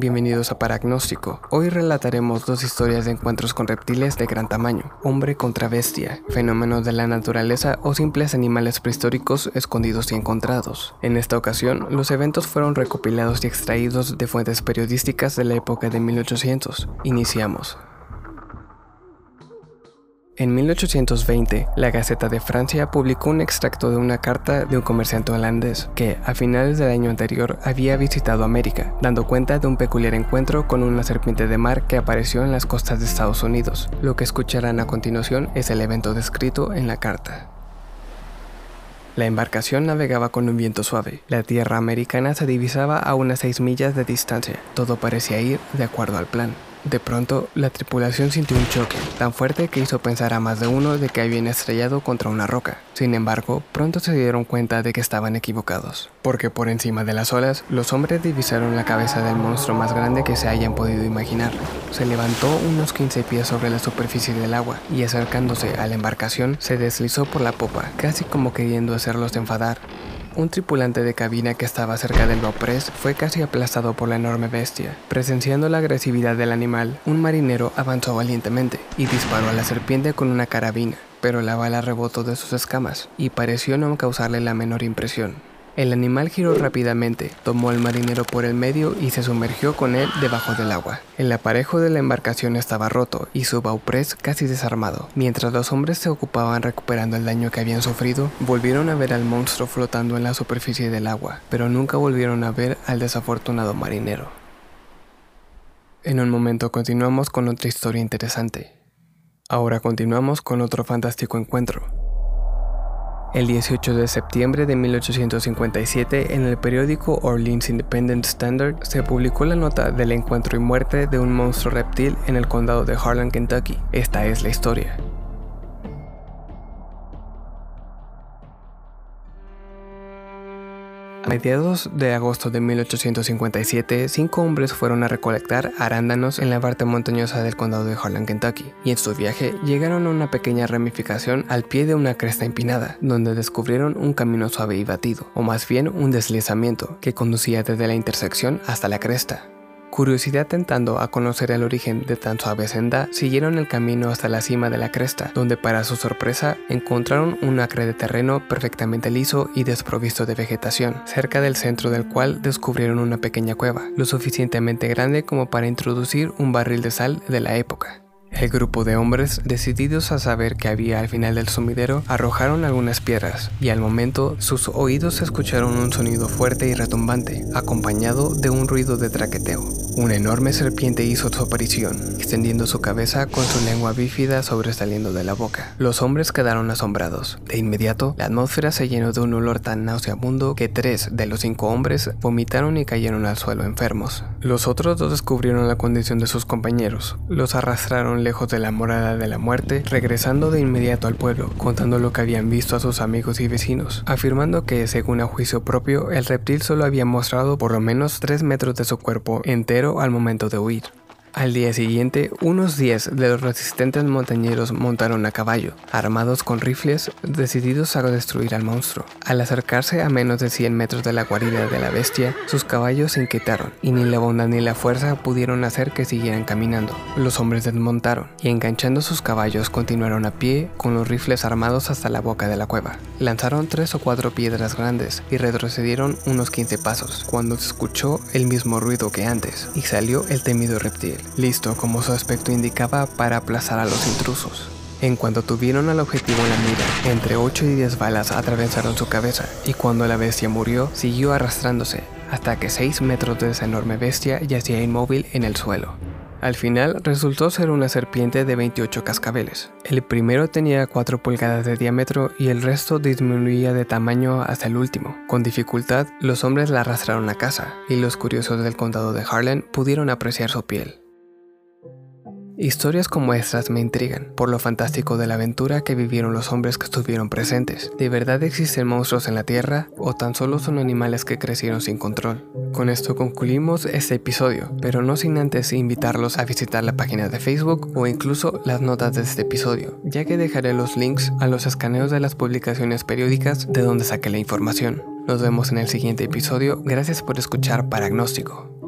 bienvenidos a Paragnóstico. Hoy relataremos dos historias de encuentros con reptiles de gran tamaño, hombre contra bestia, fenómenos de la naturaleza o simples animales prehistóricos escondidos y encontrados. En esta ocasión, los eventos fueron recopilados y extraídos de fuentes periodísticas de la época de 1800. Iniciamos. En 1820, la Gaceta de Francia publicó un extracto de una carta de un comerciante holandés que, a finales del año anterior, había visitado América, dando cuenta de un peculiar encuentro con una serpiente de mar que apareció en las costas de Estados Unidos. Lo que escucharán a continuación es el evento descrito en la carta. La embarcación navegaba con un viento suave. La tierra americana se divisaba a unas 6 millas de distancia. Todo parecía ir de acuerdo al plan. De pronto, la tripulación sintió un choque tan fuerte que hizo pensar a más de uno de que habían estrellado contra una roca. Sin embargo, pronto se dieron cuenta de que estaban equivocados, porque por encima de las olas, los hombres divisaron la cabeza del monstruo más grande que se hayan podido imaginar. Se levantó unos 15 pies sobre la superficie del agua y acercándose a la embarcación, se deslizó por la popa, casi como queriendo hacerlos enfadar. Un tripulante de cabina que estaba cerca del Baupress fue casi aplastado por la enorme bestia. Presenciando la agresividad del animal, un marinero avanzó valientemente y disparó a la serpiente con una carabina, pero la bala rebotó de sus escamas y pareció no causarle la menor impresión. El animal giró rápidamente, tomó al marinero por el medio y se sumergió con él debajo del agua. El aparejo de la embarcación estaba roto y su bauprés casi desarmado. Mientras los hombres se ocupaban recuperando el daño que habían sufrido, volvieron a ver al monstruo flotando en la superficie del agua, pero nunca volvieron a ver al desafortunado marinero. En un momento continuamos con otra historia interesante. Ahora continuamos con otro fantástico encuentro. El 18 de septiembre de 1857, en el periódico Orleans Independent Standard, se publicó la nota del encuentro y muerte de un monstruo reptil en el condado de Harlan, Kentucky. Esta es la historia. A mediados de agosto de 1857, cinco hombres fueron a recolectar arándanos en la parte montañosa del condado de Harlan, Kentucky, y en su viaje llegaron a una pequeña ramificación al pie de una cresta empinada, donde descubrieron un camino suave y batido, o más bien un deslizamiento, que conducía desde la intersección hasta la cresta. Curiosidad tentando a conocer el origen de tan suave senda, siguieron el camino hasta la cima de la cresta, donde para su sorpresa encontraron un acre de terreno perfectamente liso y desprovisto de vegetación, cerca del centro del cual descubrieron una pequeña cueva, lo suficientemente grande como para introducir un barril de sal de la época. El grupo de hombres, decididos a saber qué había al final del sumidero, arrojaron algunas piedras, y al momento sus oídos escucharon un sonido fuerte y retumbante, acompañado de un ruido de traqueteo. Una enorme serpiente hizo su aparición, extendiendo su cabeza con su lengua bífida sobresaliendo de la boca. Los hombres quedaron asombrados. De inmediato, la atmósfera se llenó de un olor tan nauseabundo que tres de los cinco hombres vomitaron y cayeron al suelo enfermos. Los otros dos descubrieron la condición de sus compañeros. Los arrastraron lejos de la morada de la muerte, regresando de inmediato al pueblo, contando lo que habían visto a sus amigos y vecinos, afirmando que, según a juicio propio, el reptil solo había mostrado por lo menos 3 metros de su cuerpo entero al momento de huir. Al día siguiente, unos 10 de los resistentes montañeros montaron a caballo, armados con rifles, decididos a destruir al monstruo. Al acercarse a menos de 100 metros de la guarida de la bestia, sus caballos se inquietaron, y ni la bondad ni la fuerza pudieron hacer que siguieran caminando. Los hombres desmontaron, y enganchando sus caballos continuaron a pie con los rifles armados hasta la boca de la cueva. Lanzaron tres o cuatro piedras grandes y retrocedieron unos 15 pasos, cuando se escuchó el mismo ruido que antes, y salió el temido reptil listo como su aspecto indicaba para aplazar a los intrusos. En cuanto tuvieron al objetivo en la mira, entre 8 y 10 balas atravesaron su cabeza y cuando la bestia murió, siguió arrastrándose hasta que 6 metros de esa enorme bestia yacía inmóvil en el suelo. Al final resultó ser una serpiente de 28 cascabeles. El primero tenía 4 pulgadas de diámetro y el resto disminuía de tamaño hasta el último. Con dificultad, los hombres la arrastraron a casa y los curiosos del condado de Harlan pudieron apreciar su piel. Historias como estas me intrigan, por lo fantástico de la aventura que vivieron los hombres que estuvieron presentes. ¿De verdad existen monstruos en la Tierra o tan solo son animales que crecieron sin control? Con esto concluimos este episodio, pero no sin antes invitarlos a visitar la página de Facebook o incluso las notas de este episodio, ya que dejaré los links a los escaneos de las publicaciones periódicas de donde saqué la información. Nos vemos en el siguiente episodio, gracias por escuchar Paragnóstico.